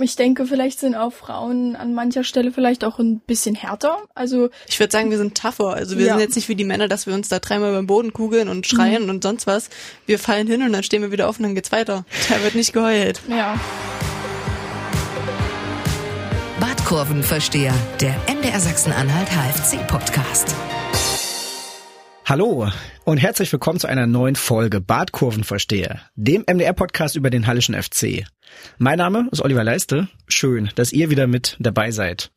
ich denke, vielleicht sind auch Frauen an mancher Stelle vielleicht auch ein bisschen härter. Also ich würde sagen, wir sind tougher. Also wir ja. sind jetzt nicht wie die Männer, dass wir uns da dreimal beim Boden kugeln und schreien mhm. und sonst was. Wir fallen hin und dann stehen wir wieder auf und dann geht's weiter. Da wird nicht geheult. Ja. Badkurvenversteher, der NDR Sachsen-Anhalt HFC Podcast. Hallo und herzlich willkommen zu einer neuen Folge Badkurvenversteher, dem MDR-Podcast über den Hallischen FC. Mein Name ist Oliver Leiste. Schön, dass ihr wieder mit dabei seid.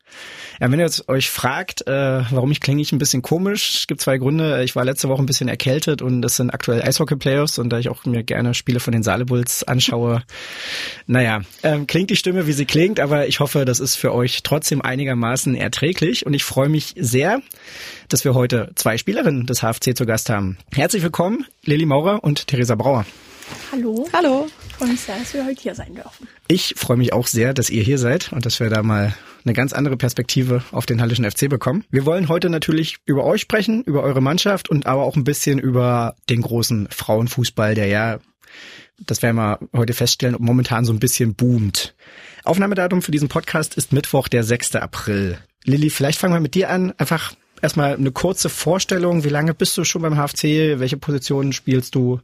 Ja, wenn ihr jetzt euch fragt, äh, warum ich klinge ich ein bisschen komisch, es gibt zwei Gründe. Ich war letzte Woche ein bisschen erkältet und das sind aktuell Eishockey-Playoffs und da ich auch mir gerne Spiele von den Saalebulls anschaue, naja, ähm, klingt die Stimme, wie sie klingt, aber ich hoffe, das ist für euch trotzdem einigermaßen erträglich und ich freue mich sehr, dass wir heute zwei Spielerinnen des HFC zu Gast haben. Herzlich willkommen, Lilly Maurer und Theresa Brauer. Hallo. Hallo. Und sehr, dass wir heute hier sein dürfen. Ich freue mich auch sehr, dass ihr hier seid und dass wir da mal eine ganz andere Perspektive auf den Hallischen FC bekommen. Wir wollen heute natürlich über euch sprechen, über eure Mannschaft und aber auch ein bisschen über den großen Frauenfußball, der ja, das werden wir heute feststellen, momentan so ein bisschen boomt. Aufnahmedatum für diesen Podcast ist Mittwoch, der 6. April. Lilly, vielleicht fangen wir mit dir an. Einfach erstmal eine kurze Vorstellung. Wie lange bist du schon beim HFC? Welche Positionen spielst du?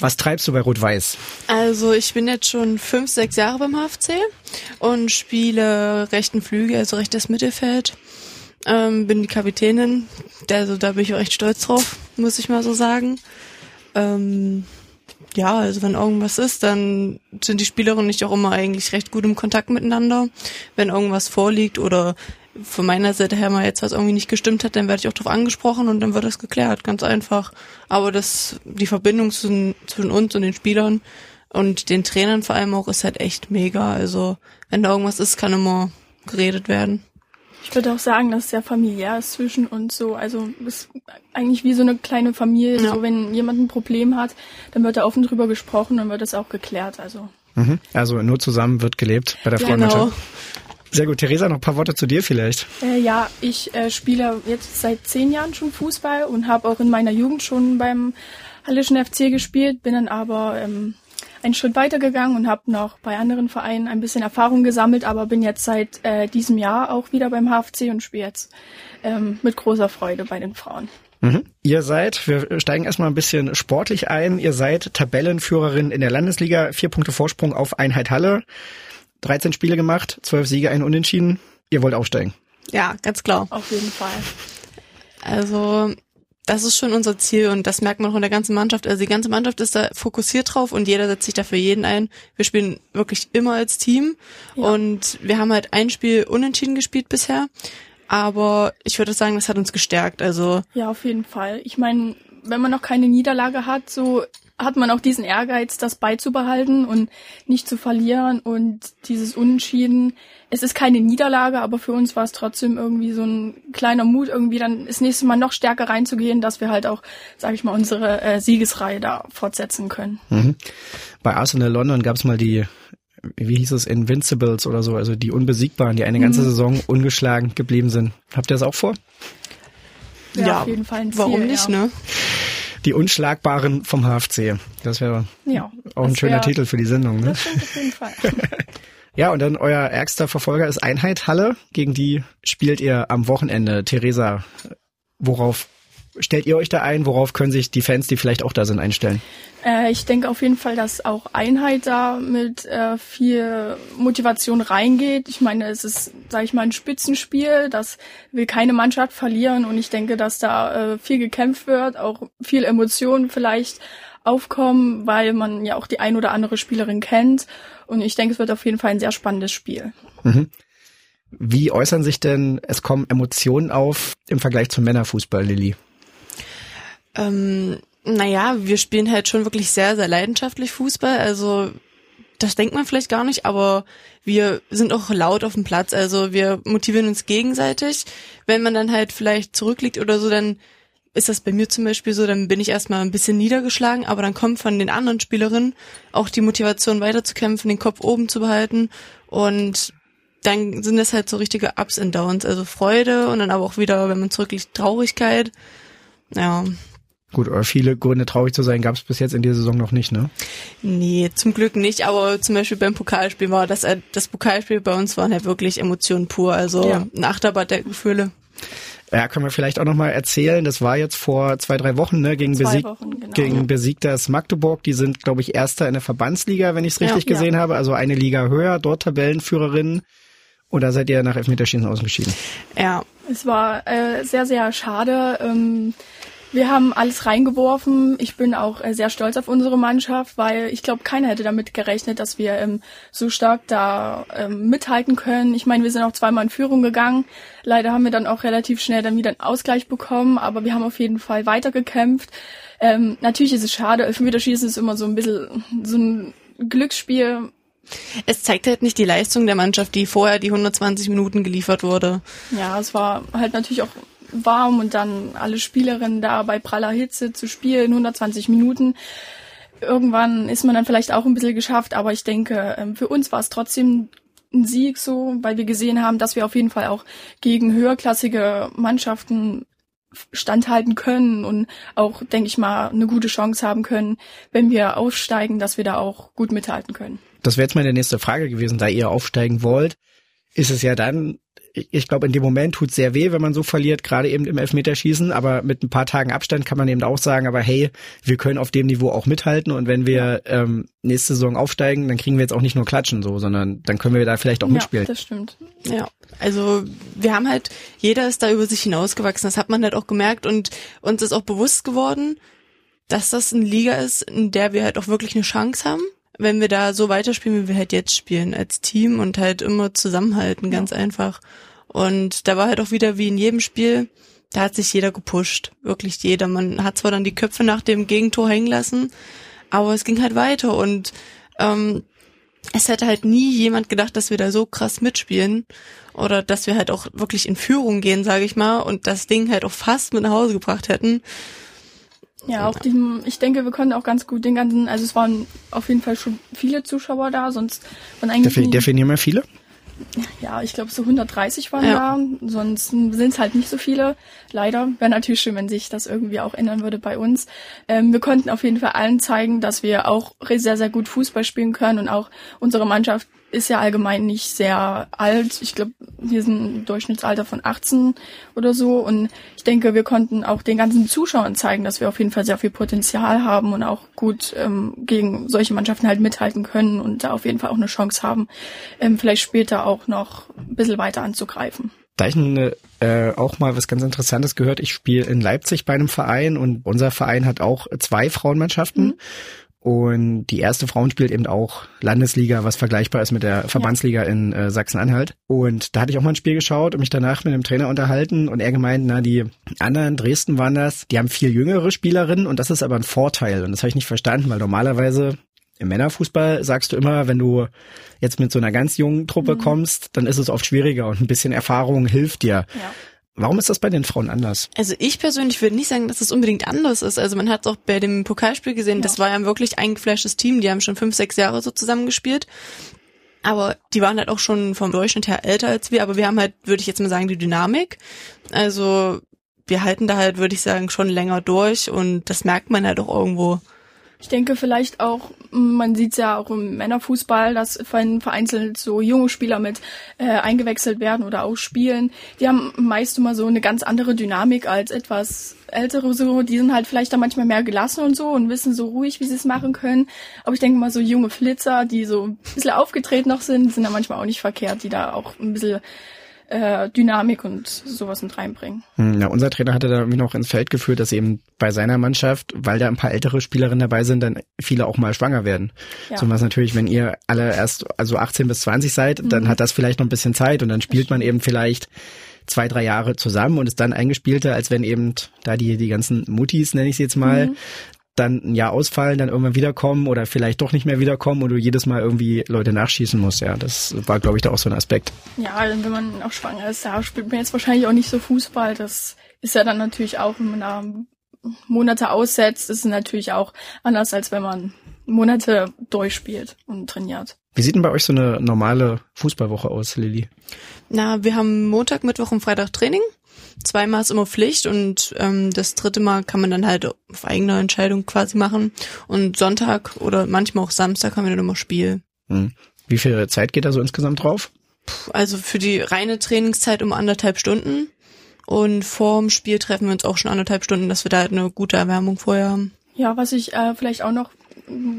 Was treibst du bei Rot-Weiß? Also ich bin jetzt schon fünf, sechs Jahre beim HFC und spiele rechten Flügel, also rechtes Mittelfeld. Ähm, bin die Kapitänin, also da bin ich auch echt stolz drauf, muss ich mal so sagen. Ähm, ja, also wenn irgendwas ist, dann sind die Spielerinnen nicht auch immer eigentlich recht gut im Kontakt miteinander. Wenn irgendwas vorliegt oder von meiner Seite her mal jetzt was irgendwie nicht gestimmt hat, dann werde ich auch darauf angesprochen und dann wird das geklärt, ganz einfach. Aber das, die Verbindung zwischen, zwischen uns und den Spielern und den Trainern vor allem auch ist halt echt mega. Also wenn da irgendwas ist, kann immer geredet werden. Ich würde auch sagen, dass es sehr familiär ist zwischen uns so. Also es ist eigentlich wie so eine kleine Familie. Ja. So, wenn jemand ein Problem hat, dann wird da offen drüber gesprochen und wird es auch geklärt. Also. Mhm. Also nur zusammen wird gelebt bei der genau. Sehr gut. Theresa, noch ein paar Worte zu dir vielleicht. Äh, ja, ich äh, spiele jetzt seit zehn Jahren schon Fußball und habe auch in meiner Jugend schon beim Hallischen FC gespielt, bin dann aber ähm, einen Schritt weiter gegangen und habe noch bei anderen Vereinen ein bisschen Erfahrung gesammelt, aber bin jetzt seit äh, diesem Jahr auch wieder beim HFC und spiele jetzt ähm, mit großer Freude bei den Frauen. Mhm. Ihr seid, wir steigen erstmal ein bisschen sportlich ein, ihr seid Tabellenführerin in der Landesliga, vier Punkte Vorsprung auf Einheit Halle. 13 Spiele gemacht, 12 Siege, ein Unentschieden. Ihr wollt aufsteigen. Ja, ganz klar. Auf jeden Fall. Also, das ist schon unser Ziel und das merkt man auch in der ganzen Mannschaft. Also die ganze Mannschaft ist da fokussiert drauf und jeder setzt sich da für jeden ein. Wir spielen wirklich immer als Team ja. und wir haben halt ein Spiel unentschieden gespielt bisher. Aber ich würde sagen, das hat uns gestärkt. Also ja, auf jeden Fall. Ich meine, wenn man noch keine Niederlage hat, so hat man auch diesen Ehrgeiz, das beizubehalten und nicht zu verlieren und dieses Unentschieden. Es ist keine Niederlage, aber für uns war es trotzdem irgendwie so ein kleiner Mut, irgendwie dann das nächste Mal noch stärker reinzugehen, dass wir halt auch, sage ich mal, unsere äh, Siegesreihe da fortsetzen können. Mhm. Bei Arsenal London gab es mal die wie hieß es, Invincibles oder so, also die Unbesiegbaren, die eine ganze mhm. Saison ungeschlagen geblieben sind. Habt ihr das auch vor? Ja, ja auf jeden Fall ein Ziel, warum nicht, ja. ne? Die Unschlagbaren vom HFC. Das wäre ja, auch ein schöner wär, Titel für die Sendung. Ne? Das stimmt auf jeden Fall. ja, und dann euer ärgster Verfolger ist Einheit Halle. Gegen die spielt ihr am Wochenende. Theresa, worauf stellt ihr euch da ein? Worauf können sich die Fans, die vielleicht auch da sind, einstellen? Äh, ich denke auf jeden Fall, dass auch Einheit da mit äh, viel Motivation reingeht. Ich meine, es ist, sage ich mal, ein Spitzenspiel, das will keine Mannschaft verlieren und ich denke, dass da äh, viel gekämpft wird, auch viel Emotionen vielleicht aufkommen, weil man ja auch die ein oder andere Spielerin kennt und ich denke, es wird auf jeden Fall ein sehr spannendes Spiel. Mhm. Wie äußern sich denn, es kommen Emotionen auf im Vergleich zum Männerfußball, Lilly? Ähm, naja, wir spielen halt schon wirklich sehr, sehr leidenschaftlich Fußball. Also das denkt man vielleicht gar nicht, aber wir sind auch laut auf dem Platz. Also wir motivieren uns gegenseitig. Wenn man dann halt vielleicht zurückliegt oder so, dann ist das bei mir zum Beispiel so, dann bin ich erstmal ein bisschen niedergeschlagen, aber dann kommt von den anderen Spielerinnen auch die Motivation weiterzukämpfen, den Kopf oben zu behalten und dann sind das halt so richtige Ups and Downs, also Freude und dann aber auch wieder, wenn man zurückliegt, Traurigkeit. Ja, Gut, aber viele Gründe traurig zu sein gab es bis jetzt in dieser Saison noch nicht, ne? Nee, zum Glück nicht, aber zum Beispiel beim Pokalspiel war das, äh, das Pokalspiel bei uns waren ja wirklich Emotionen pur, also Ja. ein Achterbad der Gefühle. Ja, können wir vielleicht auch nochmal erzählen. Das war jetzt vor zwei, drei Wochen, ne, gegen, besieg Wochen, genau. gegen besiegtes Magdeburg. Die sind, glaube ich, Erster in der Verbandsliga, wenn ich es Ja. richtig Ja. gesehen habe. Also eine Liga höher, dort Tabellenführerin. Und da seid ihr nach Elfmeterschießen ausgeschieden. Ja, Es war äh, sehr, sehr schade. Ähm, wir haben alles reingeworfen. Ich bin auch äh, sehr stolz auf unsere Mannschaft, weil ich glaube, keiner hätte damit gerechnet, dass wir ähm, so stark da ähm, mithalten können. Ich meine, wir sind auch zweimal in Führung gegangen. Leider haben wir dann auch relativ schnell dann wieder einen Ausgleich bekommen, aber wir haben auf jeden Fall weitergekämpft. Ähm, natürlich ist es schade. Elfmeterschießen ist immer so ein bisschen so ein Glücksspiel. es zeigt halt nicht die Leistung der Mannschaft, die vorher die 120 Minuten geliefert wurde. Ja, es war halt natürlich auch warm und dann alle Spielerinnen da bei praller Hitze zu spielen, 120 Minuten. Irgendwann ist man dann vielleicht auch ein bisschen geschafft, aber ich denke, ähm, für uns war es trotzdem ein Sieg so, weil wir gesehen haben, dass wir auf jeden Fall auch gegen höherklassige Mannschaften standhalten können und auch, denke ich mal, eine gute Chance haben können, wenn wir aufsteigen, dass wir da auch gut mithalten können. Das wäre jetzt meine nächste Frage gewesen, da ihr aufsteigen wollt. Ist es ja dann, ich glaube, in dem Moment tut sehr weh, wenn man so verliert, gerade eben im Elfmeterschießen, aber mit ein paar Tagen Abstand kann man eben auch sagen, aber hey, wir können auf dem Niveau auch mithalten. Und wenn wir ähm, nächste Saison aufsteigen, dann kriegen wir jetzt auch nicht nur klatschen so, sondern dann können wir da vielleicht auch Ja, mitspielen. das stimmt. Ja, also wir haben halt, jeder ist da über sich hinausgewachsen, das hat man halt auch gemerkt. Und uns ist auch bewusst geworden, dass das eine Liga ist, in der wir halt auch wirklich eine Chance haben, wenn wir da so weiterspielen, wie wir halt jetzt spielen, als Team und halt immer zusammenhalten, ganz einfach. Und da war halt auch wieder wie in jedem Spiel, da hat sich jeder gepusht, wirklich jeder. Man hat zwar dann die Köpfe nach dem Gegentor hängen lassen, aber es ging halt weiter und ähm, es hätte halt nie jemand gedacht, dass wir da so krass mitspielen oder dass wir halt auch wirklich in Führung gehen, sage ich mal, und das Ding halt auch fast mit nach Hause gebracht hätten. Ja, auch die, ich denke, wir konnten auch ganz gut den ganzen, also es waren auf jeden Fall schon viele Zuschauer da, sonst waren eigentlich Defi nie, definieren wir viele? ja, ich glaube so 130 waren Ja. da, sonst sind es halt nicht so viele. Leider wäre natürlich schön, wenn sich das irgendwie auch ändern würde bei uns. Ähm, wir konnten auf jeden Fall allen zeigen, dass wir auch sehr, sehr gut Fußball spielen können und auch unsere Mannschaft ist ja allgemein nicht sehr alt. Ich glaube, wir sind im Durchschnittsalter von 18 oder so. Und ich denke, wir konnten auch den ganzen Zuschauern zeigen, dass wir auf jeden Fall sehr viel Potenzial haben und auch gut ähm, gegen solche Mannschaften halt mithalten können und da auf jeden Fall auch eine Chance haben, ähm, vielleicht später auch noch ein bisschen weiter anzugreifen. Da ich eine, äh, auch mal was ganz Interessantes gehört, ich spiele in Leipzig bei einem Verein und unser Verein hat auch zwei Frauenmannschaften. Und die erste Frauen spielt eben auch Landesliga, was vergleichbar ist mit der Verbandsliga in äh, Sachsen-Anhalt. Und da hatte ich auch mal ein Spiel geschaut und mich danach mit dem Trainer unterhalten und er gemeint, na, die anderen, Dresden waren das, die haben viel jüngere Spielerinnen und das ist aber ein Vorteil. Und das habe ich nicht verstanden, weil normalerweise im Männerfußball sagst du immer, wenn du jetzt mit so einer ganz jungen Truppe kommst, dann ist es oft schwieriger und ein bisschen Erfahrung hilft dir. Ja. Warum ist das bei den Frauen anders? Also ich persönlich würde nicht sagen, dass es unbedingt anders ist. Also man hat es auch bei dem Pokalspiel gesehen, das war ja ein wirklich eingefleischtes Team. Die haben schon fünf, sechs Jahre so zusammengespielt. Aber die waren halt auch schon vom Durchschnitt her älter als wir. Aber wir haben halt, würde ich jetzt mal sagen, die Dynamik. Also wir halten da halt, würde ich sagen, schon länger durch und das merkt man halt auch irgendwo. Ich denke vielleicht auch, man sieht es ja auch im Männerfußball, dass ver- vereinzelt so junge Spieler mit äh, eingewechselt werden oder auch spielen. Die haben meist immer so eine ganz andere Dynamik als etwas ältere so. Die sind halt vielleicht da manchmal mehr gelassen und so und wissen so ruhig, wie sie es machen können. Aber ich denke mal so junge Flitzer, die so ein bisschen aufgedreht noch sind, sind da manchmal auch nicht verkehrt, die da auch ein bisschen äh, Dynamik und sowas mit reinbringen. Hm, Ja, unser Trainer hatte da irgendwie noch ins Feld geführt, dass eben bei seiner Mannschaft, weil da ein paar ältere Spielerinnen dabei sind, dann viele auch mal schwanger werden. Ja. So was natürlich, wenn ihr alle erst also 18 bis 20 seid, dann hat das vielleicht noch ein bisschen Zeit und dann spielt man eben vielleicht zwei, drei Jahre zusammen und ist dann eingespielter, als wenn eben da die, die ganzen Muttis, nenne ich sie jetzt mal, dann ein Jahr ausfallen, dann irgendwann wiederkommen oder vielleicht doch nicht mehr wiederkommen und du jedes Mal irgendwie Leute nachschießen musst. Ja, das war, glaube ich, da auch so ein Aspekt. Ja, wenn man auch schwanger ist, da spielt man jetzt wahrscheinlich auch nicht so Fußball. Das ist ja dann natürlich auch, wenn man da Monate aussetzt, ist es natürlich auch anders, als wenn man Monate durchspielt und trainiert. Wie sieht denn bei euch so eine normale Fußballwoche aus, Lilly? Na, wir haben Montag, Mittwoch und Freitag Training. Zweimal ist immer Pflicht und ähm, das dritte Mal kann man dann halt auf eigene Entscheidung quasi machen. Und Sonntag oder manchmal auch Samstag haben wir dann immer Spiel. Hm. Wie viel Zeit geht da so insgesamt drauf? Also für die reine Trainingszeit um anderthalb Stunden. Und vorm Spiel treffen wir uns auch schon anderthalb Stunden, dass wir da halt eine gute Erwärmung vorher haben. Ja, was ich äh, vielleicht auch noch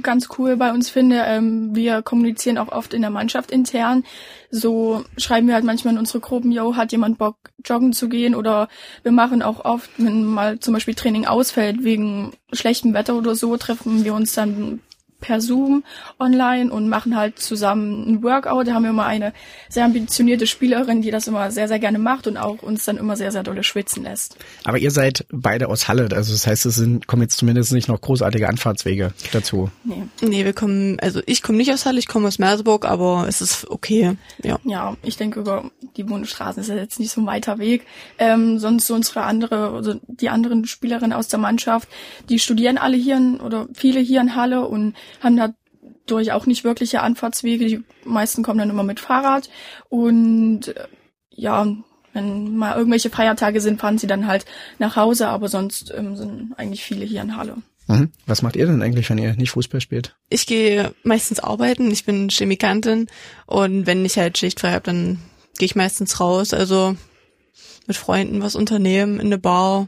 ganz cool bei uns finde, ähm, wir kommunizieren auch oft in der Mannschaft intern. So schreiben wir halt manchmal in unsere Gruppen, yo, hat jemand Bock, joggen zu gehen? Oder wir machen auch oft, wenn mal zum Beispiel Training ausfällt wegen schlechtem Wetter oder so, treffen wir uns dann per Zoom online und machen halt zusammen ein Workout. Da haben wir immer eine sehr ambitionierte Spielerin, die das immer sehr, sehr gerne macht und auch uns dann immer sehr, sehr dolle schwitzen lässt. Aber ihr seid beide aus Halle, also das heißt, es sind, kommen jetzt zumindest nicht noch großartige Anfahrtswege dazu. Nee. Nee, wir kommen, also ich komme nicht aus Halle, ich komme aus Merseburg, aber es ist okay, ja. Ja, ich denke über die Bundesstraßen ist ja jetzt nicht so ein weiter Weg. Ähm, sonst so unsere andere, also die anderen Spielerinnen aus der Mannschaft, die studieren alle hier in, oder viele hier in Halle und haben dadurch auch nicht wirkliche Anfahrtswege. Die meisten kommen dann immer mit Fahrrad und äh, ja, wenn mal irgendwelche Feiertage sind, fahren sie dann halt nach Hause, aber sonst ähm, sind eigentlich viele hier in Halle. Mhm. Was macht ihr denn eigentlich, wenn ihr nicht Fußball spielt? Ich gehe meistens arbeiten. Ich bin Chemikantin und wenn ich halt schichtfrei habe, dann gehe ich meistens raus. Also mit Freunden was unternehmen, in eine Bar,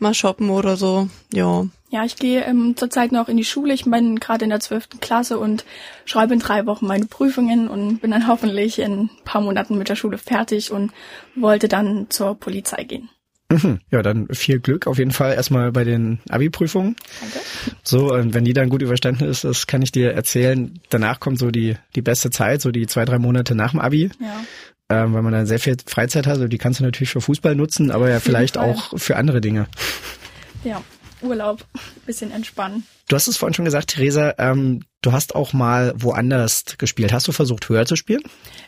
mal shoppen oder so. Ja. Ja, ich gehe ähm, zurzeit noch in die Schule. Ich bin gerade in der zwölften Klasse und schreibe in drei Wochen meine Prüfungen und bin dann hoffentlich in ein paar Monaten mit der Schule fertig und wollte dann zur Polizei gehen. Mhm. Ja, dann viel Glück auf jeden Fall erstmal bei den Abi-Prüfungen. Danke. So, und wenn die dann gut überstanden ist, das kann ich dir erzählen. Danach kommt so die, die beste Zeit, so die zwei, drei Monate nach dem Abi. Ja. Ähm, weil man dann sehr viel Freizeit hat. Also die kannst du natürlich für Fußball nutzen, aber ja vielleicht auch für andere Dinge. Ja, Urlaub, bisschen entspannen. Du hast es vorhin schon gesagt, Theresa, ähm, du hast auch mal woanders gespielt. Hast du versucht, höher zu spielen?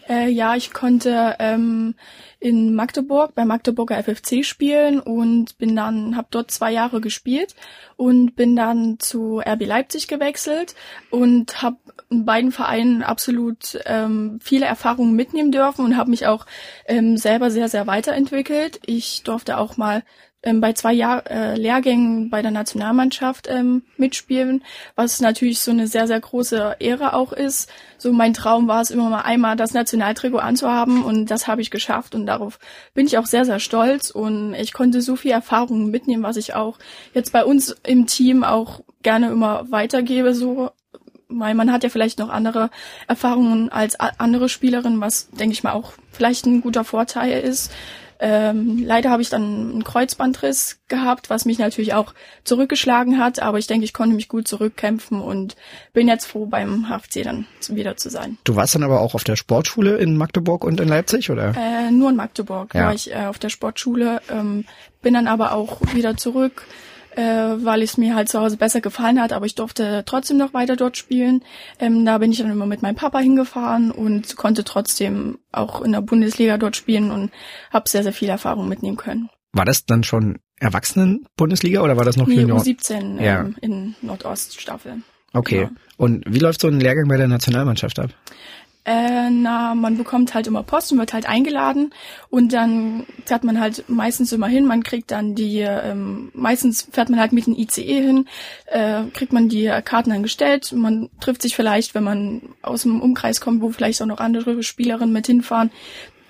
Äh, ja, ich konnte ähm, in Magdeburg bei Magdeburger FFC spielen und bin dann, habe dort zwei Jahre gespielt und bin dann zu RB Leipzig gewechselt und habe in beiden Vereinen absolut ähm, viele Erfahrungen mitnehmen dürfen und habe mich auch ähm, selber sehr, sehr weiterentwickelt. Ich durfte auch mal ähm, bei zwei Jahr äh, Lehrgängen bei der Nationalmannschaft ähm, mitspielen, was natürlich so eine sehr, sehr große Ehre auch ist. So mein Traum war es immer mal einmal das Nationaltrikot anzuhaben und das habe ich geschafft und darauf bin ich auch sehr, sehr stolz und ich konnte so viel Erfahrungen mitnehmen, was ich auch jetzt bei uns im Team auch gerne immer weitergebe, so weil man hat ja vielleicht noch andere Erfahrungen als andere Spielerinnen, was denke ich mal auch vielleicht ein guter Vorteil ist. Ähm, leider habe ich dann einen Kreuzbandriss gehabt, was mich natürlich auch zurückgeschlagen hat, aber ich denke, ich konnte mich gut zurückkämpfen und bin jetzt froh, beim HFC dann wieder zu sein. Du warst dann aber auch auf der Sportschule in Magdeburg und in Leipzig, oder? Äh, nur in Magdeburg ja. war ich äh, auf der Sportschule, ähm, bin dann aber auch wieder zurück äh, weil es mir halt zu Hause besser gefallen hat, aber ich durfte trotzdem noch weiter dort spielen. Ähm, da bin ich dann immer mit meinem Papa hingefahren und konnte trotzdem auch in der Bundesliga dort spielen und habe sehr, sehr viel Erfahrung mitnehmen können. War das dann schon Erwachsenen-Bundesliga oder war das noch nee, Junior? U17 ähm, ja. in Nordoststaffel. Okay. Genau. Und wie läuft so ein Lehrgang bei der Nationalmannschaft ab? Äh, na, man bekommt halt immer Post und wird halt eingeladen. Und dann fährt man halt meistens immer hin, man kriegt dann die, ähm, meistens fährt man halt mit dem ICE hin, äh, kriegt man die Karten dann gestellt, man trifft sich vielleicht, wenn man aus dem Umkreis kommt, wo vielleicht auch noch andere Spielerinnen mit hinfahren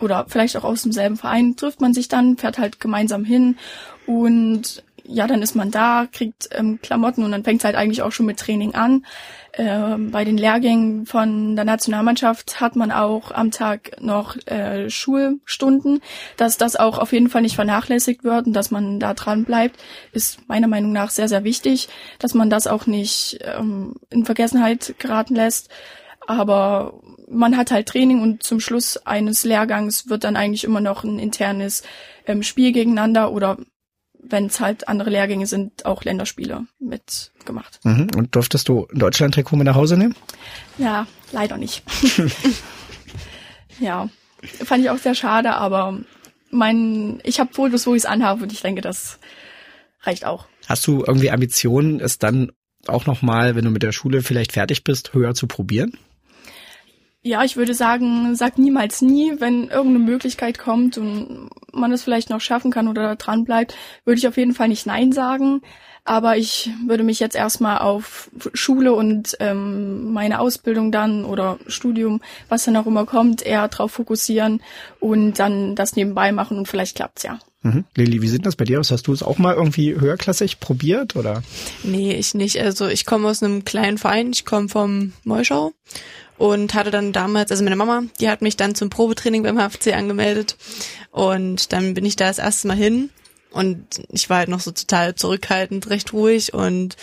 oder vielleicht auch aus demselben Verein, trifft man sich dann, fährt halt gemeinsam hin. Und ja, dann ist man da, kriegt ähm, Klamotten und dann fängt es halt eigentlich auch schon mit Training an. Ähm, bei den Lehrgängen von der Nationalmannschaft hat man auch am Tag noch äh, Schulstunden. Dass das auch auf jeden Fall nicht vernachlässigt wird und dass man da dran bleibt, ist meiner Meinung nach sehr, sehr wichtig, dass man das auch nicht ähm, in Vergessenheit geraten lässt. Aber man hat halt Training und zum Schluss eines Lehrgangs wird dann eigentlich immer noch ein internes ähm, Spiel gegeneinander oder wenn es halt andere Lehrgänge sind, auch Länderspiele mitgemacht. Mhm. Und durftest du ein Deutschland-Trikot mit nach Hause nehmen? Ja, leider nicht. ja, fand ich auch sehr schade, aber mein, ich habe Fotos, wo ich es anhabe und ich denke, das reicht auch. Hast du irgendwie Ambitionen, es dann auch nochmal, wenn du mit der Schule vielleicht fertig bist, höher zu probieren? Ja, ich würde sagen, sag niemals nie, wenn irgendeine Möglichkeit kommt und man es vielleicht noch schaffen kann oder dran bleibt, würde ich auf jeden Fall nicht Nein sagen. Aber ich würde mich jetzt erstmal auf Schule und ähm, meine Ausbildung dann oder Studium, was dann auch immer kommt, eher drauf fokussieren und dann das nebenbei machen und vielleicht klappt's ja. Mhm. Lili, wie sieht das bei dir aus? Hast du es auch mal irgendwie höherklassig probiert oder? Nee, ich nicht. Also ich komme aus einem kleinen Verein, ich komme vom Meuschau und hatte dann damals, also meine Mama, die hat mich dann zum Probetraining beim HFC angemeldet und dann bin ich da das erste Mal hin und ich war halt noch so total zurückhaltend, recht ruhig und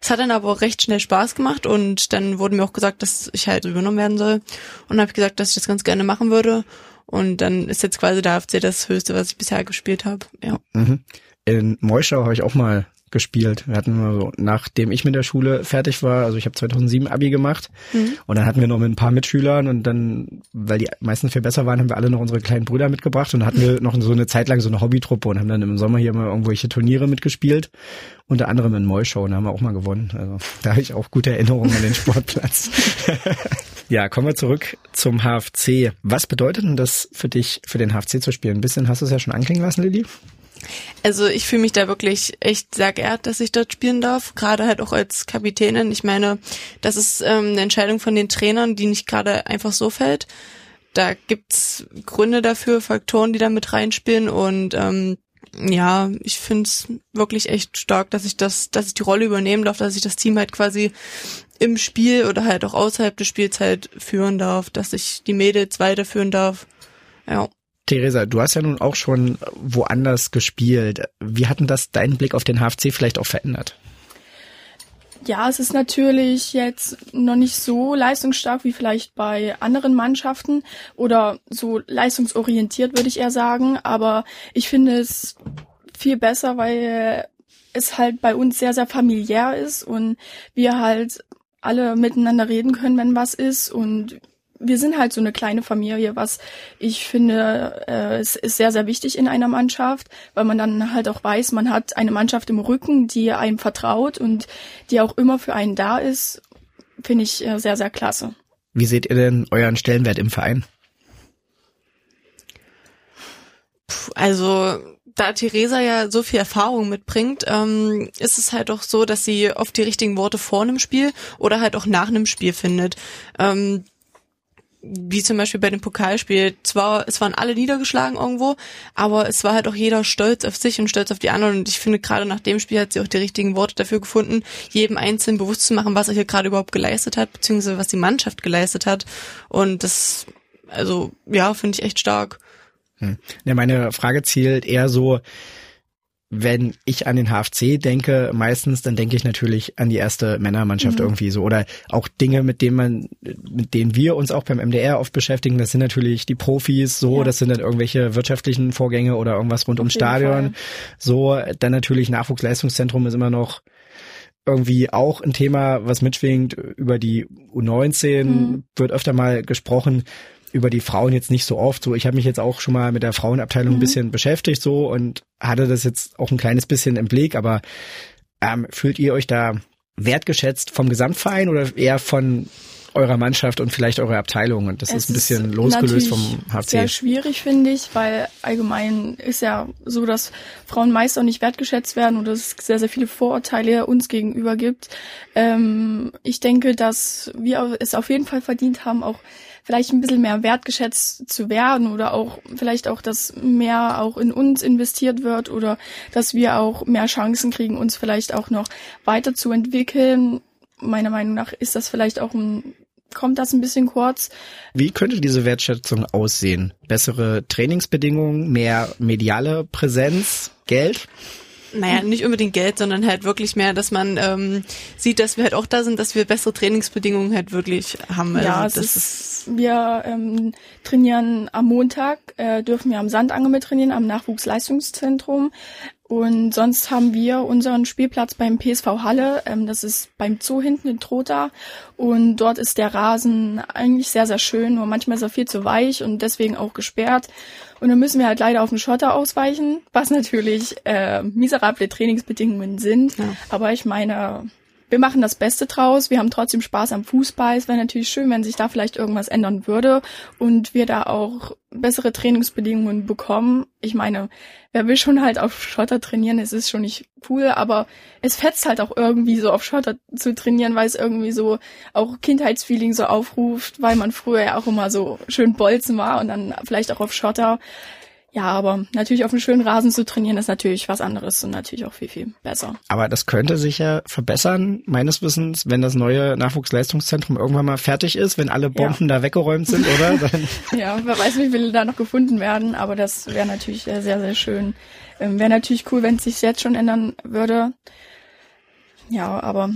es hat dann aber auch recht schnell Spaß gemacht und dann wurde mir auch gesagt, dass ich halt übernommen werden soll und habe gesagt, dass ich das ganz gerne machen würde und dann ist jetzt quasi der HFC das Höchste, was ich bisher gespielt habe. Ja. Mhm. In Meuschau habe ich auch mal gespielt. Wir hatten mal so, nachdem ich mit der Schule fertig war, also ich habe 2007 Abi gemacht mhm. und dann hatten wir noch mit ein paar Mitschülern und dann, weil die meistens viel besser waren, haben wir alle noch unsere kleinen Brüder mitgebracht und dann hatten wir noch so eine Zeit lang so eine Hobbytruppe und haben dann im Sommer hier mal irgendwelche Turniere mitgespielt, unter anderem in Mollschau und da haben wir auch mal gewonnen. Also da habe ich auch gute Erinnerungen an den Sportplatz. Ja, kommen wir zurück zum HFC. Was bedeutet denn das für dich, für den HFC zu spielen? Ein bisschen hast du es ja schon anklingen lassen, Lilly. Also ich fühle mich da wirklich echt sehr geehrt, dass ich dort spielen darf, gerade halt auch als Kapitänin. Ich meine, das ist ähm, eine Entscheidung von den Trainern, die nicht gerade einfach so fällt. Da gibt's Gründe dafür, Faktoren, die da mit reinspielen und ähm, ja, ich finde es wirklich echt stark, dass ich das, dass ich die Rolle übernehmen darf, dass ich das Team halt quasi im Spiel oder halt auch außerhalb des Spiels halt führen darf, dass ich die Mädels weiterführen darf. Ja. Theresa, du hast ja nun auch schon woanders gespielt. Wie hat denn das deinen Blick auf den HFC vielleicht auch verändert? Ja, es ist natürlich jetzt noch nicht so leistungsstark wie vielleicht bei anderen Mannschaften oder so leistungsorientiert, würde ich eher sagen. Aber ich finde es viel besser, weil es halt bei uns sehr, sehr familiär ist und wir halt alle miteinander reden können, wenn was ist und wir sind halt so eine kleine Familie, was ich finde, äh, es ist sehr, sehr wichtig in einer Mannschaft, weil man dann halt auch weiß, man hat eine Mannschaft im Rücken, die einem vertraut und die auch immer für einen da ist, finde ich äh, sehr, sehr klasse. Wie seht ihr denn euren Stellenwert im Verein? Also da Theresa ja so viel Erfahrung mitbringt, ähm, ist es halt auch so, dass sie oft die richtigen Worte vor einem Spiel oder halt auch nach einem Spiel findet. Ähm, wie zum Beispiel bei dem Pokalspiel, zwar, es waren alle niedergeschlagen irgendwo, aber es war halt auch jeder stolz auf sich und stolz auf die anderen und ich finde gerade nach dem Spiel hat sie auch die richtigen Worte dafür gefunden, jedem Einzelnen bewusst zu machen, was er hier gerade überhaupt geleistet hat, beziehungsweise was die Mannschaft geleistet hat und das, also, ja, finde ich echt stark. Hm. Ja, meine Frage zielt eher so, wenn ich an den HFC denke, meistens, dann denke ich natürlich an die erste Männermannschaft mhm. irgendwie so. Oder auch Dinge, mit denen man, mit denen wir uns auch beim MDR oft beschäftigen, das sind natürlich die Profis, so, ja. das sind dann irgendwelche wirtschaftlichen Vorgänge oder irgendwas rund Auf ums Stadion. Fall. So, dann natürlich Nachwuchsleistungszentrum ist immer noch irgendwie auch ein Thema, was mitschwingt. Über die U19 mhm. wird öfter mal gesprochen über die Frauen jetzt nicht so oft. So, ich habe mich jetzt auch schon mal mit der Frauenabteilung mhm. ein bisschen beschäftigt so und hatte das jetzt auch ein kleines bisschen im Blick, aber ähm, fühlt ihr euch da wertgeschätzt vom Gesamtverein oder eher von eurer Mannschaft und vielleicht eurer Abteilung und das es ist ein bisschen losgelöst vom HC. Sehr schwierig finde ich, weil allgemein ist ja so, dass Frauen meist auch nicht wertgeschätzt werden und es sehr sehr viele Vorurteile uns gegenüber gibt. Ähm, ich denke, dass wir es auf jeden Fall verdient haben, auch vielleicht ein bisschen mehr wertgeschätzt zu werden oder auch vielleicht auch, dass mehr auch in uns investiert wird oder dass wir auch mehr Chancen kriegen, uns vielleicht auch noch weiterzuentwickeln. Meiner Meinung nach ist das vielleicht auch ein kommt das ein bisschen kurz. Wie könnte diese Wertschätzung aussehen? Bessere Trainingsbedingungen, mehr mediale Präsenz, Geld? Naja, nicht unbedingt Geld, sondern halt wirklich mehr, dass man ähm, sieht, dass wir halt auch da sind, dass wir bessere Trainingsbedingungen halt wirklich haben. Ja, also das ist, wir ähm, trainieren am Montag, äh, dürfen wir am Sandange mit trainieren, am Nachwuchsleistungszentrum. Und sonst haben wir unseren Spielplatz beim PSV Halle. Ähm, das ist beim Zoo hinten in Trotha. Und dort ist der Rasen eigentlich sehr, sehr schön. Nur manchmal ist er viel zu weich und deswegen auch gesperrt. Und dann müssen wir halt leider auf den Schotter ausweichen, was natürlich äh, miserable Trainingsbedingungen sind. Ja. Aber ich meine, wir machen das Beste draus. Wir haben trotzdem Spaß am Fußball. Es wäre natürlich schön, wenn sich da vielleicht irgendwas ändern würde und wir da auch bessere Trainingsbedingungen bekommen. Ich meine, wer will schon halt auf Schotter trainieren? Es ist schon nicht cool, aber es fetzt halt auch irgendwie so auf Schotter zu trainieren, weil es irgendwie so auch Kindheitsfeeling so aufruft, weil man früher ja auch immer so schön bolzen war und dann vielleicht auch auf Schotter. Ja, aber natürlich auf einem schönen Rasen zu trainieren ist natürlich was anderes und natürlich auch viel, viel besser. Aber das könnte sich ja verbessern, meines Wissens, wenn das neue Nachwuchsleistungszentrum irgendwann mal fertig ist, wenn alle Bomben ja. da weggeräumt sind, oder? ja, wer weiß, wie viele da noch gefunden werden, aber das wäre natürlich sehr, sehr schön. Ähm, wäre natürlich cool, wenn es sich jetzt schon ändern würde. Ja, aber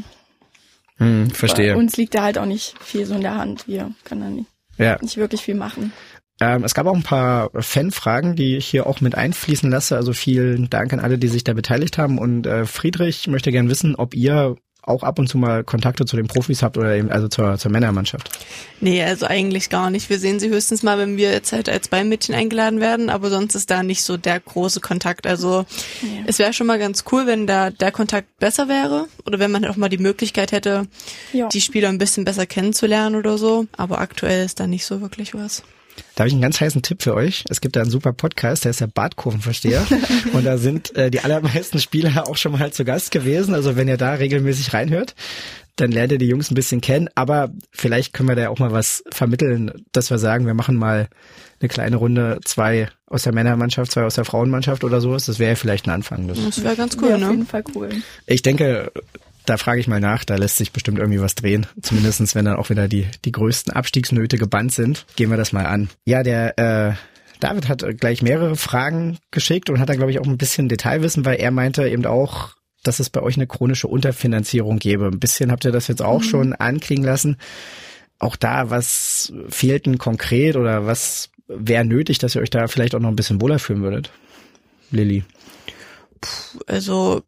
hm, verstehe. Uns liegt da halt auch nicht viel so in der Hand. Wir können da nicht, ja. nicht wirklich viel machen. Ähm, es gab auch ein paar Fanfragen, die ich hier auch mit einfließen lasse. Also vielen Dank an alle, die sich da beteiligt haben. Und äh, Friedrich möchte gern wissen, ob ihr auch ab und zu mal Kontakte zu den Profis habt oder eben also zur, zur Männermannschaft? Nee, also eigentlich gar nicht. Wir sehen sie höchstens mal, wenn wir jetzt halt als Beinmädchen eingeladen werden, aber sonst ist da nicht so der große Kontakt. Also ja. es wäre schon mal ganz cool, wenn da der Kontakt besser wäre oder wenn man halt auch mal die Möglichkeit hätte, ja. die Spieler ein bisschen besser kennenzulernen oder so. Aber aktuell ist da nicht so wirklich was. Da habe ich einen ganz heißen Tipp für euch. Es gibt da einen super Podcast, der ist der Badkurvenversteher. und da sind äh, die allermeisten Spieler auch schon mal zu Gast gewesen. Also wenn ihr da regelmäßig reinhört, dann lernt ihr die Jungs ein bisschen kennen. Aber vielleicht können wir da auch mal was vermitteln, dass wir sagen, wir machen mal eine kleine Runde, zwei aus der Männermannschaft, zwei aus der Frauenmannschaft oder sowas. Das wäre vielleicht ein Anfang. Das, das wäre ganz cool, wär ne? Auf jeden Fall cool. Ich denke, da frage ich mal nach, da lässt sich bestimmt irgendwie was drehen. Zumindestens, wenn dann auch wieder die, die größten Abstiegsnöte gebannt sind. Gehen wir das mal an. Ja, der äh, David hat gleich mehrere Fragen geschickt und hat da, glaube ich, auch ein bisschen Detailwissen, weil er meinte eben auch, dass es bei euch eine chronische Unterfinanzierung gäbe. Ein bisschen habt ihr das jetzt auch mhm. schon ankriegen lassen. Auch da, was fehlt denn konkret oder was wäre nötig, dass ihr euch da vielleicht auch noch ein bisschen wohler fühlen würdet? Lilly. Also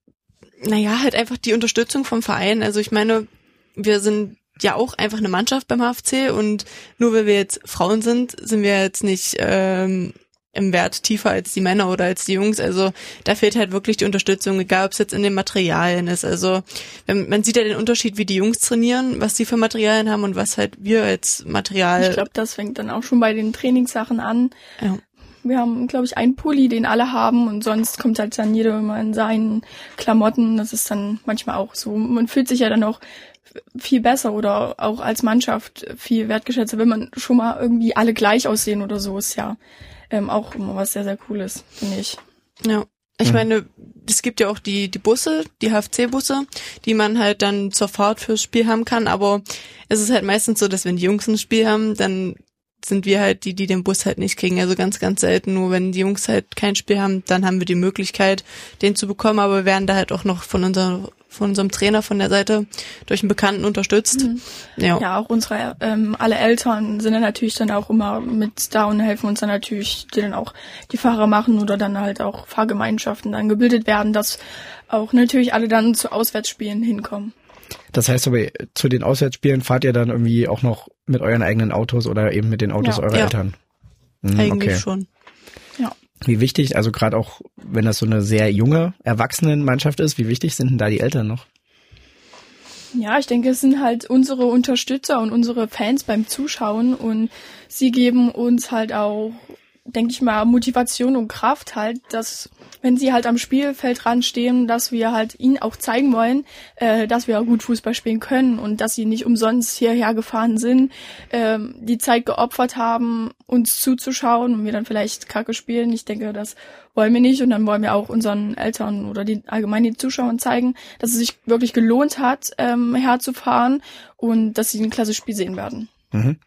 naja, halt einfach die Unterstützung vom Verein. Also ich meine, wir sind ja auch einfach eine Mannschaft beim HFC und nur weil wir jetzt Frauen sind, sind wir jetzt nicht ähm, im Wert tiefer als die Männer oder als die Jungs. Also da fehlt halt wirklich die Unterstützung, egal ob es jetzt in den Materialien ist. Also wenn, man sieht ja den Unterschied, wie die Jungs trainieren, was sie für Materialien haben und was halt wir als Material. Ich glaube, das fängt dann auch schon bei den Trainingssachen an. Ja. Wir haben, glaube ich, einen Pulli, den alle haben und sonst kommt halt dann jeder immer in seinen Klamotten. Das ist dann manchmal auch so. Man fühlt sich ja dann auch viel besser oder auch als Mannschaft viel wertgeschätzter, wenn man schon mal irgendwie alle gleich aussehen oder so, ist ja ähm, auch immer was sehr, sehr Cooles, finde ich. Ja. Ich meine, es gibt ja auch die, die Busse, die HFC-Busse, die man halt dann zur Fahrt fürs Spiel haben kann, aber es ist halt meistens so, dass wenn die Jungs ein Spiel haben, dann sind wir halt die, die den Bus halt nicht kriegen. Also ganz, ganz selten. Nur wenn die Jungs halt kein Spiel haben, dann haben wir die Möglichkeit, den zu bekommen. Aber wir werden da halt auch noch von unserer von unserem Trainer von der Seite durch einen Bekannten unterstützt. Mhm. Ja. ja, auch unsere ähm, alle Eltern sind dann natürlich dann auch immer mit da und helfen uns dann natürlich, die dann auch die Fahrer machen oder dann halt auch Fahrgemeinschaften dann gebildet werden, dass auch natürlich alle dann zu Auswärtsspielen hinkommen. Das heißt aber, zu den Auswärtsspielen fahrt ihr dann irgendwie auch noch mit euren eigenen Autos oder eben mit den Autos ja, eurer ja. Eltern? Hm, Eigentlich okay. schon. Ja. Wie wichtig, also gerade auch, wenn das so eine sehr junge Erwachsenenmannschaft ist, wie wichtig sind denn da die Eltern noch? Ja, ich denke, es sind halt unsere Unterstützer und unsere Fans beim Zuschauen und sie geben uns halt auch denke ich mal, Motivation und Kraft halt, dass wenn sie halt am Spielfeldrand stehen, dass wir halt ihnen auch zeigen wollen, äh, dass wir gut Fußball spielen können und dass sie nicht umsonst hierher gefahren sind, äh, die Zeit geopfert haben, uns zuzuschauen und wir dann vielleicht Kacke spielen. Ich denke, das wollen wir nicht und dann wollen wir auch unseren Eltern oder die allgemein den Zuschauern zeigen, dass es sich wirklich gelohnt hat, ähm, herzufahren und dass sie ein klasse Spiel sehen werden. Mhm.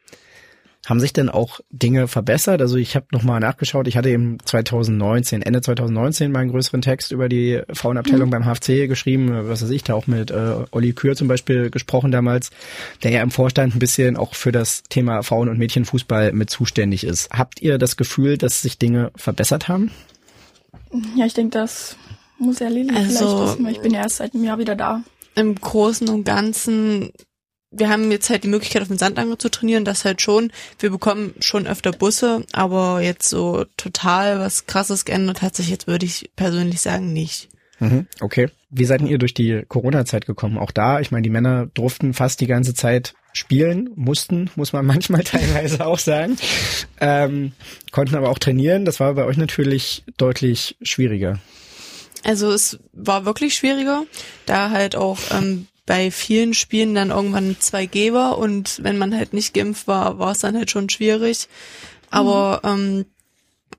Haben sich denn auch Dinge verbessert? Also ich habe nochmal nachgeschaut, ich hatte eben 2019, Ende 2019 mal einen größeren Text über die Frauenabteilung mhm. beim HFC geschrieben, was weiß ich, da auch mit äh, Olli Kür zum Beispiel gesprochen damals, der ja im Vorstand ein bisschen auch für das Thema Frauen- und Mädchenfußball mit zuständig ist. Habt ihr das Gefühl, dass sich Dinge verbessert haben? Ja, ich denke, das muss ja Lili also, vielleicht wissen, weil ich bin ja erst seit einem Jahr wieder da. Im Großen und Ganzen wir haben jetzt halt die Möglichkeit, auf dem Sandanger zu trainieren, das halt schon. Wir bekommen schon öfter Busse, aber jetzt so total was krasses geändert hat sich jetzt, würde ich persönlich sagen, nicht. Mhm, okay. Wie seid ihr durch die Corona-Zeit gekommen? Auch da, ich meine, die Männer durften fast die ganze Zeit spielen, mussten, muss man manchmal teilweise auch sagen, ähm, konnten aber auch trainieren. Das war bei euch natürlich deutlich schwieriger. Also es war wirklich schwieriger, da halt auch ähm, bei vielen Spielen dann irgendwann 2G war und wenn man halt nicht geimpft war, war es dann halt schon schwierig. Aber mhm.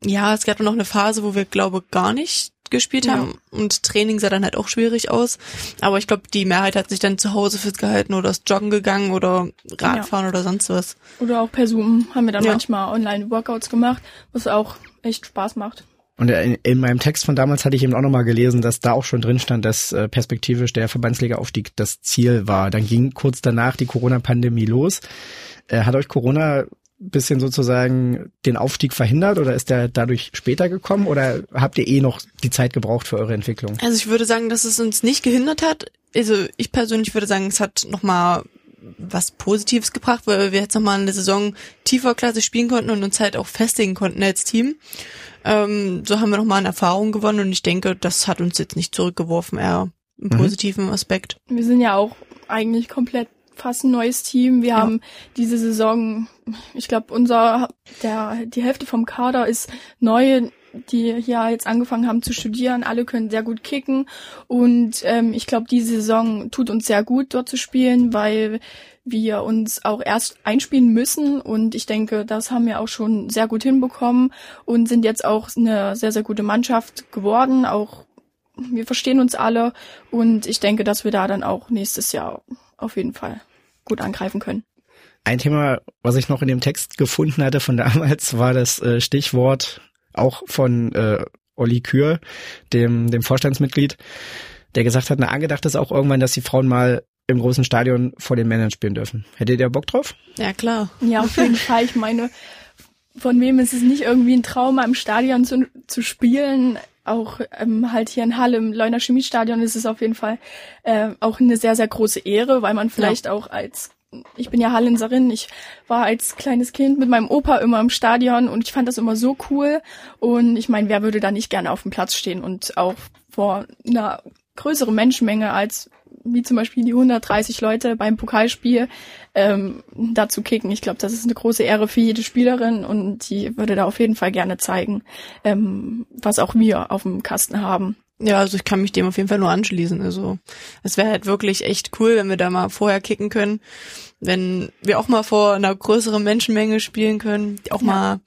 ähm, ja, es gab noch eine Phase, wo wir glaube gar nicht gespielt haben ja. und Training sah dann halt auch schwierig aus. Aber ich glaube, die Mehrheit hat sich dann zu Hause fit gehalten oder ist joggen gegangen oder Radfahren ja. oder sonst was. Oder auch per Zoom haben wir dann ja. manchmal Online-Workouts gemacht, was auch echt Spaß macht. Und in, in, meinem Text von damals hatte ich eben auch nochmal gelesen, dass da auch schon drin stand, dass äh, perspektivisch der Verbandsliga-Aufstieg das Ziel war. Dann ging kurz danach die Corona-Pandemie los. Äh, hat euch Corona bisschen sozusagen den Aufstieg verhindert oder ist der dadurch später gekommen oder habt ihr eh noch die Zeit gebraucht für eure Entwicklung? Also ich würde sagen, dass es uns nicht gehindert hat. Also ich persönlich würde sagen, es hat nochmal was Positives gebracht, weil wir jetzt nochmal eine Saison tiefer Klasse spielen konnten und uns halt auch festigen konnten als Team. Ähm, so haben wir nochmal eine Erfahrung gewonnen und ich denke, das hat uns jetzt nicht zurückgeworfen, eher im mhm. positiven Aspekt. Wir sind ja auch eigentlich komplett fast ein neues Team. Wir ja. haben diese Saison, ich glaube, unser der die Hälfte vom Kader ist neu, die hier jetzt angefangen haben zu studieren. Alle können sehr gut kicken und ähm, ich glaube, diese Saison tut uns sehr gut, dort zu spielen, weil wir uns auch erst einspielen müssen und ich denke, das haben wir auch schon sehr gut hinbekommen und sind jetzt auch eine sehr, sehr gute Mannschaft geworden, auch wir verstehen uns alle und ich denke, dass wir da dann auch nächstes Jahr auf jeden Fall gut angreifen können. Ein Thema, was ich noch in dem Text gefunden hatte von damals, war das äh, Stichwort auch von äh, Olli Kür, dem, dem Vorstandsmitglied, der gesagt hat, na angedacht ist auch irgendwann, dass die Frauen mal im großen Stadion vor den Männern spielen dürfen. Hättet ihr Bock drauf? Ja, klar. Ja, auf jeden Fall. Ich meine, von wem ist es nicht irgendwie ein Traum, im Stadion zu, zu spielen? auch ähm, halt hier in Halle im Leuner Chemiestadion ist es auf jeden Fall äh, auch eine sehr, sehr große Ehre, weil man vielleicht ja. auch als ich bin ja Hallenserin, ich war als kleines Kind mit meinem Opa immer im Stadion und ich fand das immer so cool. Und ich meine, wer würde da nicht gerne auf dem Platz stehen und auch vor einer größeren Menschenmenge als wie zum Beispiel die 130 Leute beim Pokalspiel ähm, dazu kicken. Ich glaube, das ist eine große Ehre für jede Spielerin und die würde da auf jeden Fall gerne zeigen, ähm, was auch wir auf dem Kasten haben. Ja, also ich kann mich dem auf jeden Fall nur anschließen. Also es wäre halt wirklich echt cool, wenn wir da mal vorher kicken können wenn wir auch mal vor einer größeren Menschenmenge spielen können, auch ja. mal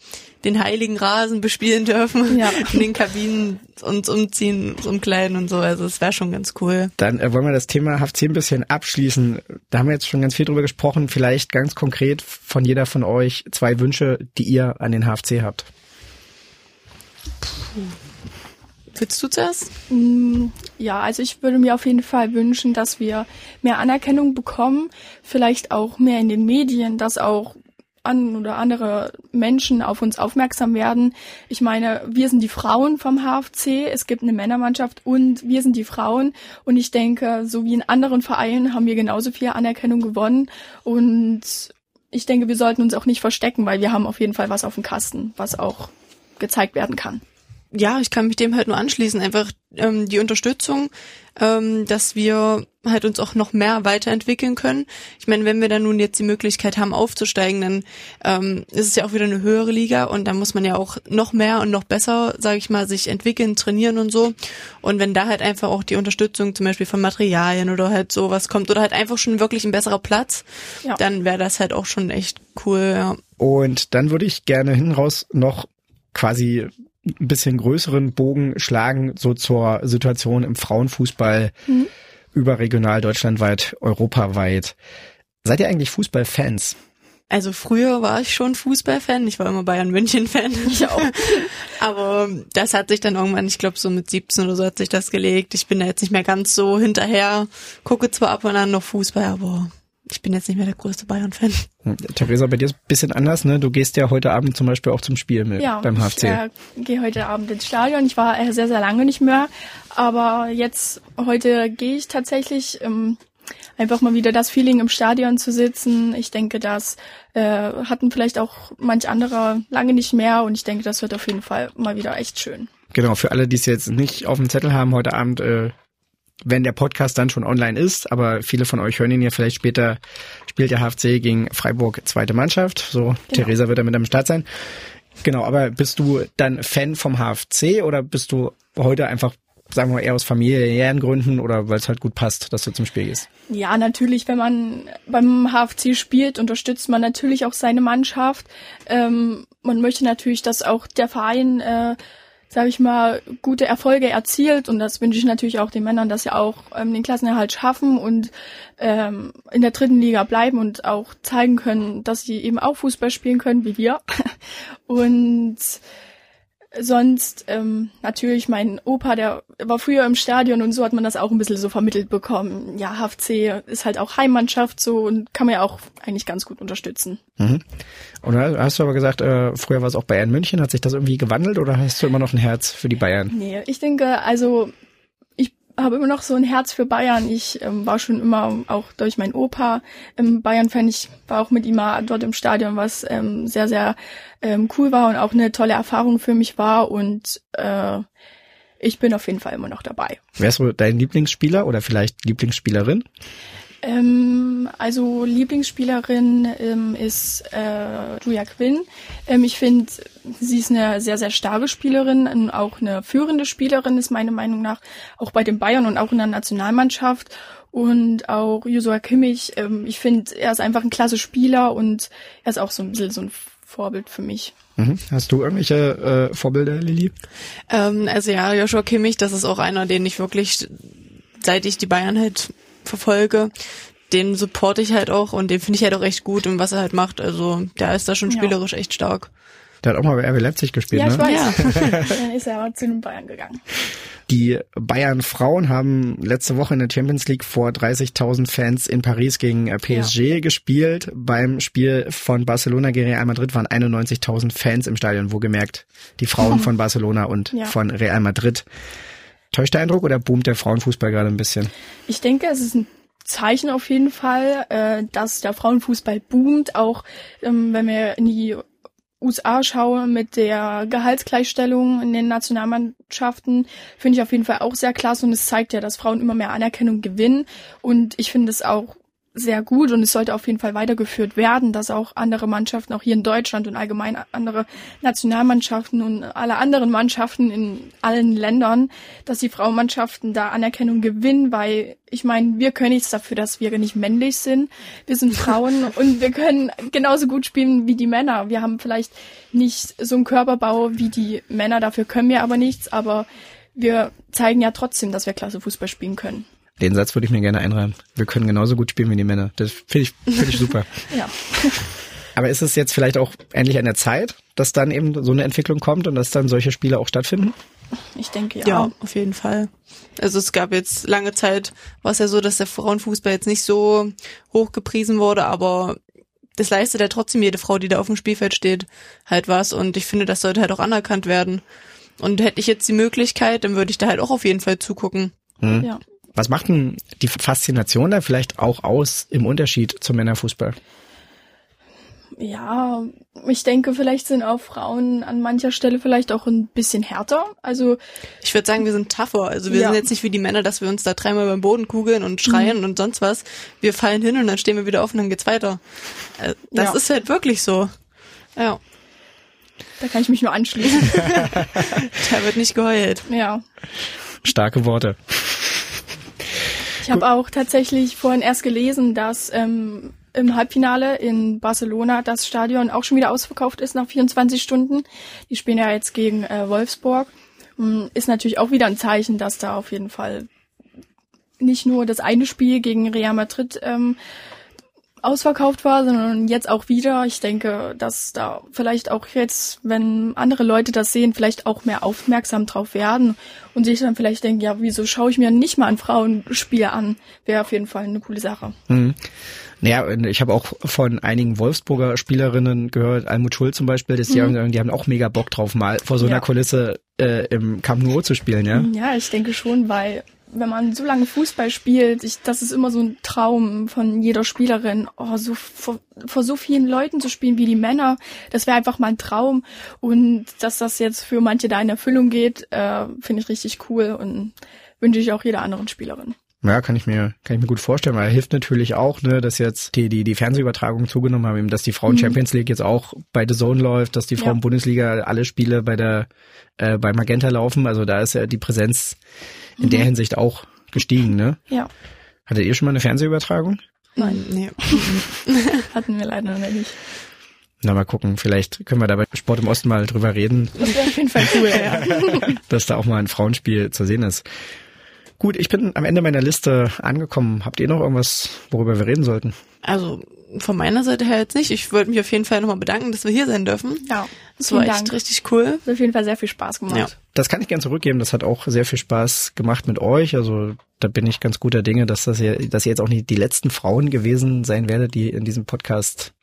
den heiligen Rasen bespielen dürfen, ja. in den Kabinen uns umziehen, uns umkleiden und so. Also es wäre schon ganz cool. Dann äh, wollen wir das Thema HFC ein bisschen abschließen. Da haben wir jetzt schon ganz viel drüber gesprochen. Vielleicht ganz konkret von jeder von euch zwei Wünsche, die ihr an den HFC habt. Puh. Willst du zuerst? Mm, ja, also ich würde mir auf jeden Fall wünschen, dass wir mehr Anerkennung bekommen, vielleicht auch mehr in den Medien, dass auch an oder andere Menschen auf uns aufmerksam werden. Ich meine, wir sind die Frauen vom HFC, es gibt eine Männermannschaft und wir sind die Frauen und ich denke, so wie in anderen Vereinen haben wir genauso viel Anerkennung gewonnen und ich denke, wir sollten uns auch nicht verstecken, weil wir haben auf jeden Fall was auf dem Kasten, was auch gezeigt werden kann ja, ich kann mich dem halt nur anschließen. Einfach ähm, die Unterstützung, ähm, dass wir halt uns auch noch mehr weiterentwickeln können. Ich meine, wenn wir dann nun jetzt die Möglichkeit haben, aufzusteigen, dann ähm, ist es ja auch wieder eine höhere Liga und da muss man ja auch noch mehr und noch besser, sage ich mal, sich entwickeln, trainieren und so. Und wenn da halt einfach auch die Unterstützung zum Beispiel von Materialien oder halt sowas kommt oder halt einfach schon wirklich ein besserer Platz, ja. dann wäre das halt auch schon echt cool. Ja. Und dann würde ich gerne hinten raus noch quasi ein bisschen größeren Bogen schlagen, so zur Situation im Frauenfußball mhm. überregional, deutschlandweit, europaweit. Seid ihr eigentlich Fußballfans? Also früher war ich schon Fußballfan, ich war immer Bayern München Fan. Ich auch. aber das hat sich dann irgendwann, ich glaube so mit 17 oder so hat sich das gelegt. Ich bin da jetzt nicht mehr ganz so hinterher, gucke zwar ab und an noch Fußball, aber ich bin jetzt nicht mehr der größte Bayern-Fan. Hm, Theresa, bei dir ist ein bisschen anders, ne? Du gehst ja heute Abend zum Beispiel auch zum Spiel mit ja, beim HFC. Ja, ich äh, gehe heute Abend ins Stadion. Ich war äh, sehr, sehr lange nicht mehr. Aber jetzt, heute gehe ich tatsächlich ähm, einfach mal wieder das Feeling im Stadion zu sitzen. Ich denke, das äh, hatten vielleicht auch manch andere lange nicht mehr und ich denke, das wird auf jeden Fall mal wieder echt schön. Genau, für alle, die es jetzt nicht auf dem Zettel haben, heute Abend äh, wenn der Podcast dann schon online ist, aber viele von euch hören ihn ja vielleicht später, spielt der HFC gegen Freiburg zweite Mannschaft. So, genau. Theresa wird da mit am Start sein. Genau, aber bist du dann Fan vom HFC oder bist du heute einfach sagen wir eher aus familiären Gründen oder weil es halt gut passt, dass du zum Spiel gehst? Ja, natürlich, wenn man beim HFC spielt, unterstützt man natürlich auch seine Mannschaft. Ähm, man möchte natürlich, dass auch der Verein, äh, sage ich mal, gute Erfolge erzielt und das wünsche ich natürlich auch den Männern, dass sie auch ähm, den Klassenerhalt schaffen und ähm, in der dritten Liga bleiben und auch zeigen können, dass sie eben auch Fußball spielen können, wie wir. und sonst ähm, natürlich mein Opa, der war früher im Stadion und so hat man das auch ein bisschen so vermittelt bekommen. Ja, HFC ist halt auch Heimmannschaft so und kann man ja auch eigentlich ganz gut unterstützen. Mhm. Und hast du aber gesagt, äh, früher war es auch Bayern München. Hat sich das irgendwie gewandelt oder hast du immer noch ein Herz für die Bayern? Nee, ich denke, also habe immer noch so ein Herz für Bayern. Ich ähm, war schon immer auch durch meinen Opa im Bayern-Fan. Ich war auch mit ihm mal dort im Stadion, was ähm, sehr, sehr ähm, cool war und auch eine tolle Erfahrung für mich war. Und äh, ich bin auf jeden Fall immer noch dabei. Wer ist dein Lieblingsspieler oder vielleicht Lieblingsspielerin? Ähm, also Lieblingsspielerin ähm, ist äh, Julia Quinn. Ähm, ich finde, sie ist eine sehr, sehr starke Spielerin und auch eine führende Spielerin ist meiner Meinung nach auch bei den Bayern und auch in der Nationalmannschaft. Und auch Joshua Kimmich, ähm, ich finde, er ist einfach ein klasse Spieler und er ist auch so ein bisschen so ein Vorbild für mich. Mhm. Hast du irgendwelche äh, Vorbilder, Lilly? Ähm, also ja, Joshua Kimmich, das ist auch einer, den ich wirklich, seit ich die Bayern halt verfolge, den supporte ich halt auch und den finde ich halt auch echt gut und was er halt macht. Also der ist da schon spielerisch ja. echt stark. Der hat auch mal bei RB Leipzig gespielt, ja, ne? Ich weiß. Ja. Dann ist er aber zu den Bayern gegangen. Die Bayern Frauen haben letzte Woche in der Champions League vor 30.000 Fans in Paris gegen äh, PSG ja. gespielt. Beim Spiel von Barcelona gegen Real Madrid waren 91.000 Fans im Stadion, wo gemerkt die Frauen von Barcelona und ja. von Real Madrid. Täuscht der Eindruck oder boomt der Frauenfußball gerade ein bisschen? Ich denke, es ist ein Zeichen auf jeden Fall, äh, dass der Frauenfußball boomt, auch ähm, wenn wir in die USA schauen mit der Gehaltsgleichstellung in den Nationalmannschaften, finde ich auf jeden Fall auch sehr klasse. Und es zeigt ja, dass Frauen immer mehr Anerkennung gewinnen. Und ich finde es auch sehr gut und es sollte auf jeden Fall weitergeführt werden, dass auch andere Mannschaften, auch hier in Deutschland und allgemein andere Nationalmannschaften und alle anderen Mannschaften in allen Ländern, dass die Frauenmannschaften da Anerkennung gewinnen, weil ich meine, wir können nichts dafür, dass wir nicht männlich sind. Wir sind Frauen und wir können genauso gut spielen wie die Männer. Wir haben vielleicht nicht so einen Körperbau wie die Männer, dafür können wir aber nichts, aber wir zeigen ja trotzdem, dass wir klasse Fußball spielen können. Den Satz würde ich mir gerne einreihen. Wir können genauso gut spielen wie die Männer. Das finde ich, finde ich super. ja. Aber ist es jetzt vielleicht auch endlich an der Zeit, dass dann eben so eine Entwicklung kommt und dass dann solche Spiele auch stattfinden? Ich denke ja. Ja, auf jeden Fall. Also es gab jetzt lange Zeit, war es ja so, dass der Frauenfußball jetzt nicht so hoch gepriesen wurde, aber das leistet ja trotzdem jede Frau, die da auf dem Spielfeld steht, halt was. Und ich finde, das sollte halt auch anerkannt werden. Und hätte ich jetzt die Möglichkeit, dann würde ich da halt auch auf jeden Fall zugucken. Hm. Ja. Was macht denn die Faszination da vielleicht auch aus im Unterschied zum Männerfußball? Ja, ich denke, vielleicht sind auch Frauen an mancher Stelle vielleicht auch ein bisschen härter. Also ich würde sagen, wir sind tougher. Also wir ja. sind jetzt nicht wie die Männer, dass wir uns da dreimal beim Boden kugeln und schreien mhm. und sonst was. Wir fallen hin und dann stehen wir wieder auf und dann geht's weiter. Äh, das ja. ist halt wirklich so. Ja. Da kann ich mich nur anschließen. da wird nicht geheult. Ja. Starke Worte. Ich habe auch tatsächlich vorhin erst gelesen, dass ähm, im Halbfinale in Barcelona das Stadion auch schon wieder ausverkauft ist nach 24 Stunden. Die spielen ja jetzt gegen äh, Wolfsburg. Hm, ist natürlich auch wieder ein Zeichen, dass da auf jeden Fall nicht nur das eine Spiel gegen Real Madrid ähm, ausverkauft war, sondern jetzt auch wieder. Ich denke, dass da vielleicht auch jetzt, wenn andere Leute das sehen, vielleicht auch mehr aufmerksam drauf werden und sich dann vielleicht denken, ja, wieso schaue ich mir nicht mal ein Frauenspiel an? Wäre auf jeden Fall eine coole Sache. Mhm. Naja, ich habe auch von einigen Wolfsburger Spielerinnen gehört, Almut Schul zum Beispiel, dass die, mhm. haben, die haben auch mega Bock drauf, mal vor so einer ja. Kulisse äh, im Camp Nou zu spielen, ja? Ja, ich denke schon, weil wenn man so lange Fußball spielt, ich, das ist immer so ein Traum von jeder Spielerin, oh, so vor, vor so vielen Leuten zu spielen wie die Männer, das wäre einfach mal ein Traum. Und dass das jetzt für manche da in Erfüllung geht, äh, finde ich richtig cool und wünsche ich auch jeder anderen Spielerin. Ja, kann ich mir, kann ich mir gut vorstellen, weil hilft natürlich auch, ne, dass jetzt die, die, die Fernsehübertragung zugenommen haben, eben, dass die Frauen Champions League jetzt auch bei The Zone läuft, dass die Frauen Ja. Bundesliga alle Spiele bei der, äh, bei Magenta laufen. Also da ist ja die Präsenz in der Hinsicht auch gestiegen, ne? Ja, Hattet ihr schon mal eine Fernsehübertragung? Nein. Nee. hatten wir leider noch nicht. Na, mal gucken, vielleicht können wir da bei Sport im Osten mal drüber reden, Das wäre auf jeden Fall cool, ja. dass da auch mal ein Frauenspiel zu sehen ist. Gut, ich bin am Ende meiner Liste angekommen. Habt ihr noch irgendwas, worüber wir reden sollten? Also von meiner Seite her jetzt nicht. Ich wollte mich auf jeden Fall nochmal bedanken, dass wir hier sein dürfen. Ja, Das war vielen echt Dank. richtig cool. Hat auf jeden Fall sehr viel Spaß gemacht. Ja. Das kann ich gern zurückgeben. Das hat auch sehr viel Spaß gemacht mit euch. Also da bin ich ganz guter Dinge, dass das ja, dass ihr jetzt auch nicht die letzten Frauen gewesen sein werdet, die in diesem Podcast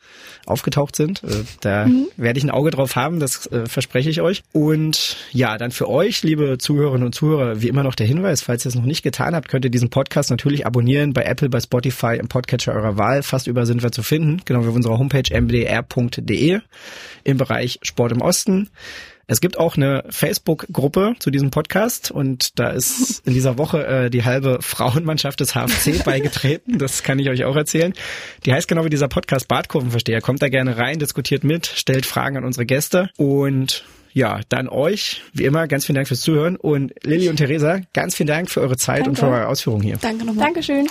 aufgetaucht sind. Äh, Da werde ich ein Auge drauf haben, das äh, verspreche ich euch. Und ja, dann für euch, liebe Zuhörerinnen und Zuhörer, wie immer noch der Hinweis, falls ihr es noch nicht getan habt, könnt ihr diesen Podcast natürlich abonnieren bei Apple, bei Spotify, im Podcatcher eurer Wahl. Fast überall sind wir zu finden, genau wie auf unserer Homepage mdr.de im Bereich Sport im Osten. Es gibt auch eine Facebook-Gruppe zu diesem Podcast und da ist in dieser Woche äh, die halbe Frauenmannschaft des HFC beigetreten. Das kann ich euch auch erzählen. Die heißt genau wie dieser Podcast Bartkurvenversteher. Kommt da gerne rein, diskutiert mit, stellt Fragen an unsere Gäste und ja, dann euch, wie immer, ganz vielen Dank fürs Zuhören und Lilly und Theresa, ganz vielen Dank für eure Zeit und Danke. für eure Ausführungen hier. Danke nochmal. Dankeschön.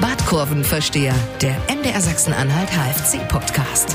Badkurvenversteher, der MDR Sachsen-Anhalt HFC Podcast.